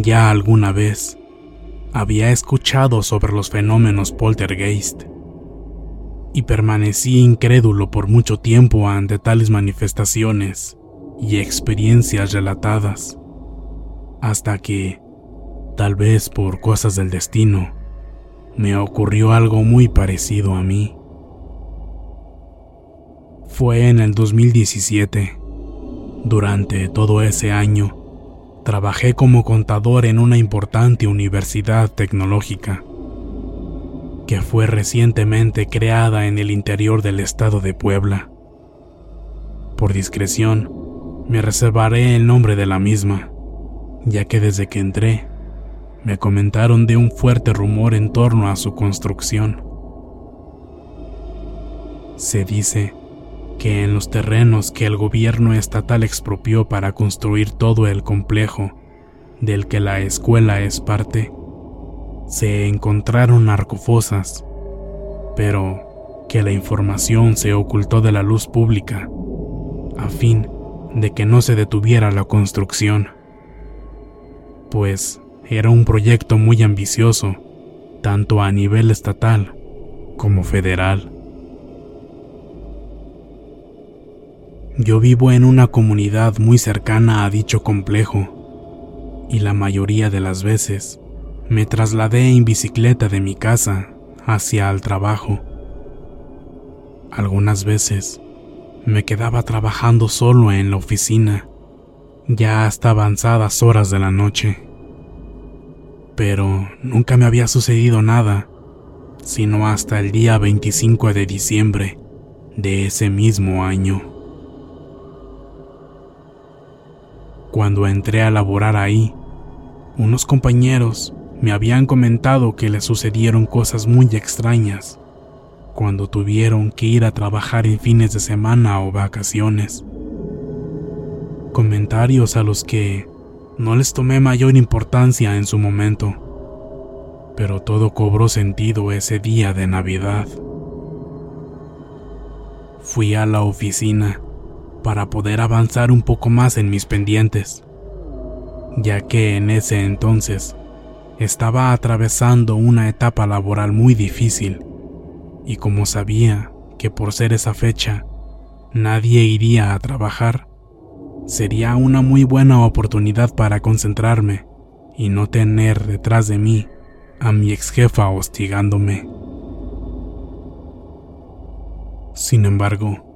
Ya alguna vez había escuchado sobre los fenómenos poltergeist y permanecí incrédulo por mucho tiempo ante tales manifestaciones y experiencias relatadas, hasta que, tal vez por cosas del destino, me ocurrió algo muy parecido a mí. Fue en el 2017. Durante todo ese año, trabajé como contador en una importante universidad tecnológica que fue recientemente creada en el interior del estado de Puebla. Por discreción, me reservaré el nombre de la misma, ya que desde que entré, me comentaron de un fuerte rumor en torno a su construcción. Se dice que en los terrenos que el gobierno estatal expropió para construir todo el complejo del que la escuela es parte, se encontraron narcofosas, pero que la información se ocultó de la luz pública a fin de que no se detuviera la construcción, pues era un proyecto muy ambicioso, tanto a nivel estatal como federal. Yo vivo en una comunidad muy cercana a dicho complejo, y la mayoría de las veces me trasladé en bicicleta de mi casa hacia el trabajo. Algunas veces me quedaba trabajando solo en la oficina, ya hasta avanzadas horas de la noche. Pero nunca me había sucedido nada, sino hasta el día 25 de diciembre de ese mismo año. Cuando entré a laborar ahí, unos compañeros me habían comentado que le sucedieron cosas muy extrañas cuando tuvieron que ir a trabajar en fines de semana o vacaciones. Comentarios a los que no les tomé mayor importancia en su momento, pero todo cobró sentido ese día de Navidad. Fui a la oficina para poder avanzar un poco más en mis pendientes, ya que en ese entonces estaba atravesando una etapa laboral muy difícil y como sabía que por ser esa fecha nadie iría a trabajar, sería una muy buena oportunidad para concentrarme y no tener detrás de mí a mi ex jefa hostigándome. Sin embargo,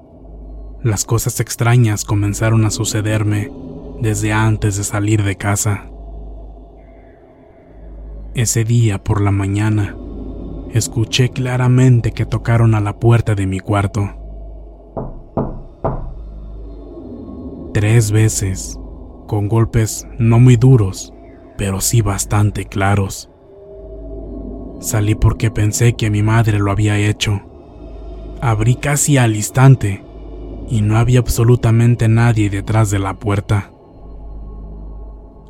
las cosas extrañas comenzaron a sucederme desde antes de salir de casa. Ese día por la mañana, escuché claramente que tocaron a la puerta de mi cuarto. Tres veces, con golpes no muy duros, pero sí bastante claros. Salí porque pensé que mi madre lo había hecho. Abrí casi al instante y no había absolutamente nadie detrás de la puerta.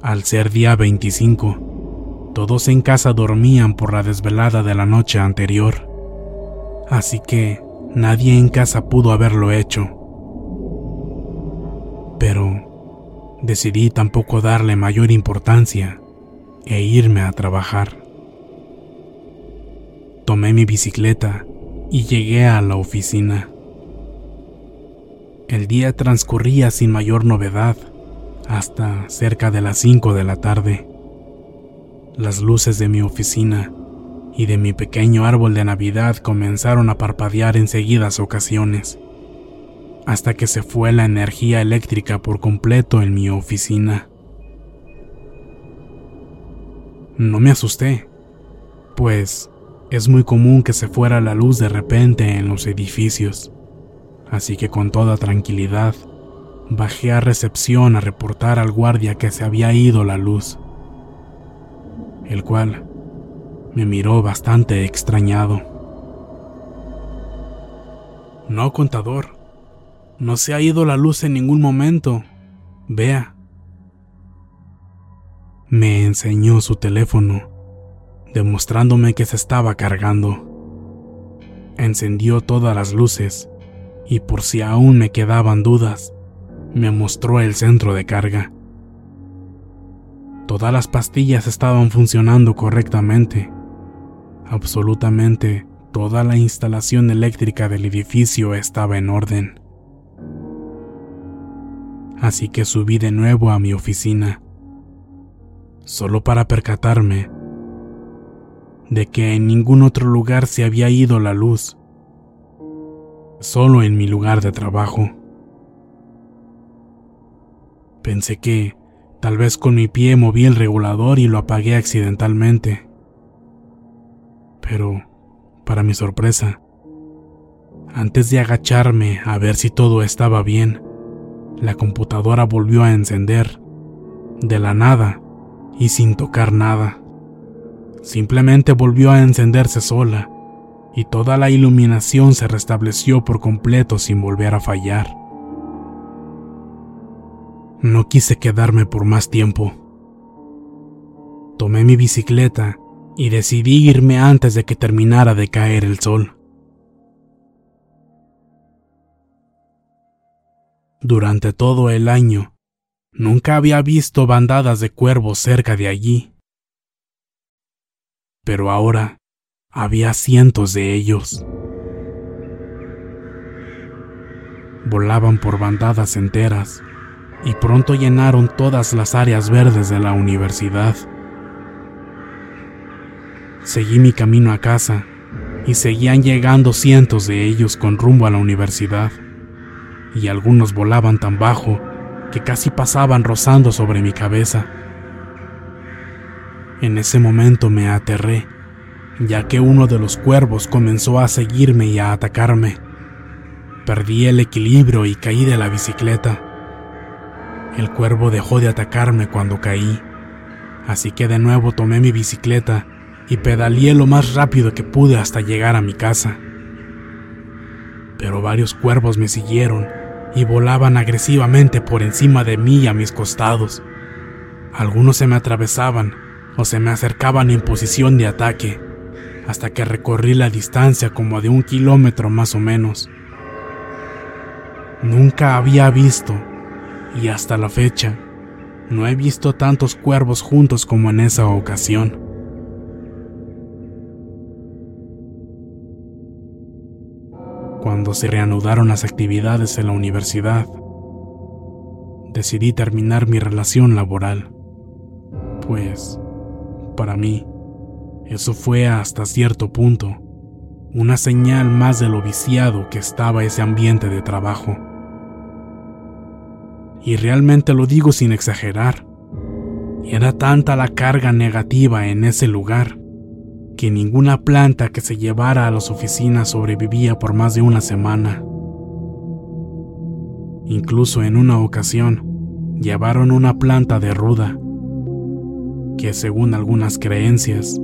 Al ser día 25, todos en casa dormían por la desvelada de la noche anterior, así que nadie en casa pudo haberlo hecho. Pero decidí tampoco darle mayor importancia e irme a trabajar. Tomé mi bicicleta y llegué a la oficina. El día transcurría sin mayor novedad hasta cerca de las 5 de la tarde. Las luces de mi oficina y de mi pequeño árbol de Navidad comenzaron a parpadear en seguidas ocasiones, hasta que se fue la energía eléctrica por completo en mi oficina. No me asusté, pues es muy común que se fuera la luz de repente en los edificios, así que con toda tranquilidad Bajé a recepción a reportar al guardia que se había ido la luz, el cual me miró bastante extrañado. No, contador, no se ha ido la luz en ningún momento. Vea. Me enseñó su teléfono, demostrándome que se estaba cargando. Encendió todas las luces y por si aún me quedaban dudas, me mostró el centro de carga. Todas las pastillas estaban funcionando correctamente. Absolutamente toda la instalación eléctrica del edificio estaba en orden. Así que subí de nuevo a mi oficina, solo para percatarme de que en ningún otro lugar se había ido la luz, solo en mi lugar de trabajo. Pensé que tal vez con mi pie moví el regulador y lo apagué accidentalmente. Pero, para mi sorpresa, antes de agacharme a ver si todo estaba bien, la computadora volvió a encender, de la nada y sin tocar nada. Simplemente volvió a encenderse sola y toda la iluminación se restableció por completo sin volver a fallar. No quise quedarme por más tiempo. Tomé mi bicicleta y decidí irme antes de que terminara de caer el sol. Durante todo el año, nunca había visto bandadas de cuervos cerca de allí. Pero ahora había cientos de ellos. Volaban por bandadas enteras y pronto llenaron todas las áreas verdes de la universidad. Seguí mi camino a casa y seguían llegando cientos de ellos con rumbo a la universidad, y algunos volaban tan bajo que casi pasaban rozando sobre mi cabeza. En ese momento me aterré, ya que uno de los cuervos comenzó a seguirme y a atacarme. Perdí el equilibrio y caí de la bicicleta. El cuervo dejó de atacarme cuando caí, así que de nuevo tomé mi bicicleta y pedaleé lo más rápido que pude hasta llegar a mi casa. Pero varios cuervos me siguieron y volaban agresivamente por encima de mí y a mis costados. Algunos se me atravesaban o se me acercaban en posición de ataque, hasta que recorrí la distancia como de un kilómetro más o menos. Nunca había visto y hasta la fecha no he visto tantos cuervos juntos como en esa ocasión. Cuando se reanudaron las actividades en la universidad, decidí terminar mi relación laboral, pues, para mí, eso fue hasta cierto punto una señal más de lo viciado que estaba ese ambiente de trabajo y realmente lo digo sin exagerar. Era tanta la carga negativa en ese lugar que ninguna planta que se llevara a las oficinas sobrevivía por más de una semana. Incluso en una ocasión, llevaron una planta de ruda, que según algunas creencias,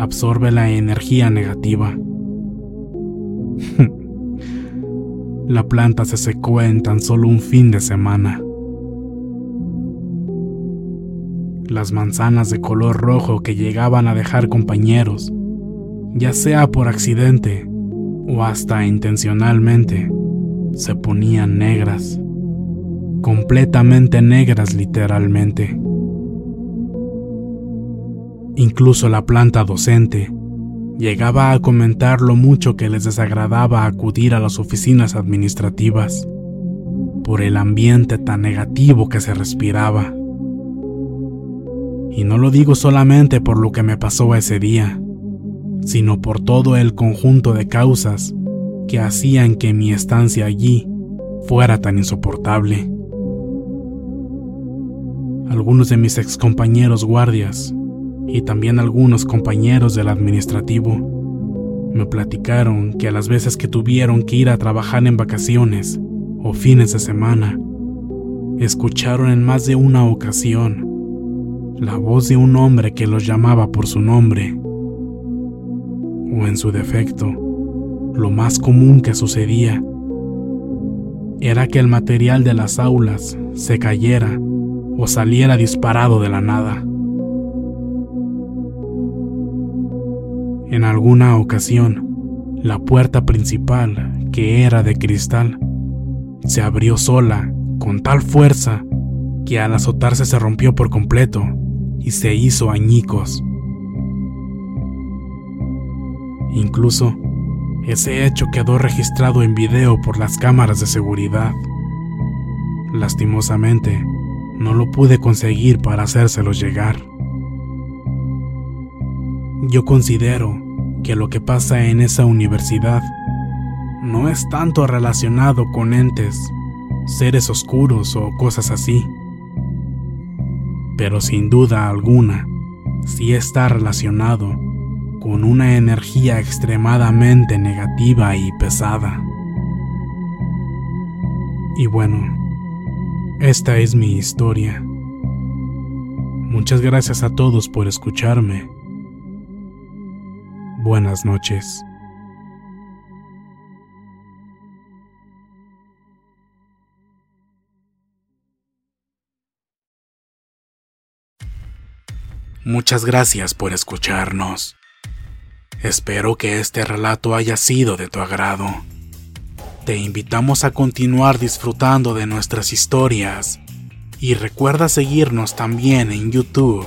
absorbe la energía negativa. la planta se secó en tan solo un fin de semana. Las manzanas de color rojo que llegaban a dejar compañeros, ya sea por accidente o hasta intencionalmente, se ponían negras, completamente negras literalmente. Incluso la planta docente llegaba a comentar lo mucho que les desagradaba acudir a las oficinas administrativas por el ambiente tan negativo que se respiraba. Y no lo digo solamente por lo que me pasó ese día, sino por todo el conjunto de causas que hacían que mi estancia allí fuera tan insoportable. Algunos de mis excompañeros guardias y también algunos compañeros del administrativo me platicaron que a las veces que tuvieron que ir a trabajar en vacaciones o fines de semana, escucharon en más de una ocasión la voz de un hombre que los llamaba por su nombre. O en su defecto, lo más común que sucedía era que el material de las aulas se cayera o saliera disparado de la nada. En alguna ocasión, la puerta principal, que era de cristal, se abrió sola con tal fuerza que al azotarse se rompió por completo y se hizo añicos. Incluso, ese hecho quedó registrado en video por las cámaras de seguridad. Lastimosamente, no lo pude conseguir para hacérselo llegar. Yo considero que lo que pasa en esa universidad no es tanto relacionado con entes, seres oscuros o cosas así pero sin duda alguna sí está relacionado con una energía extremadamente negativa y pesada. Y bueno, esta es mi historia. Muchas gracias a todos por escucharme. Buenas noches. Muchas gracias por escucharnos. Espero que este relato haya sido de tu agrado. Te invitamos a continuar disfrutando de nuestras historias y recuerda seguirnos también en YouTube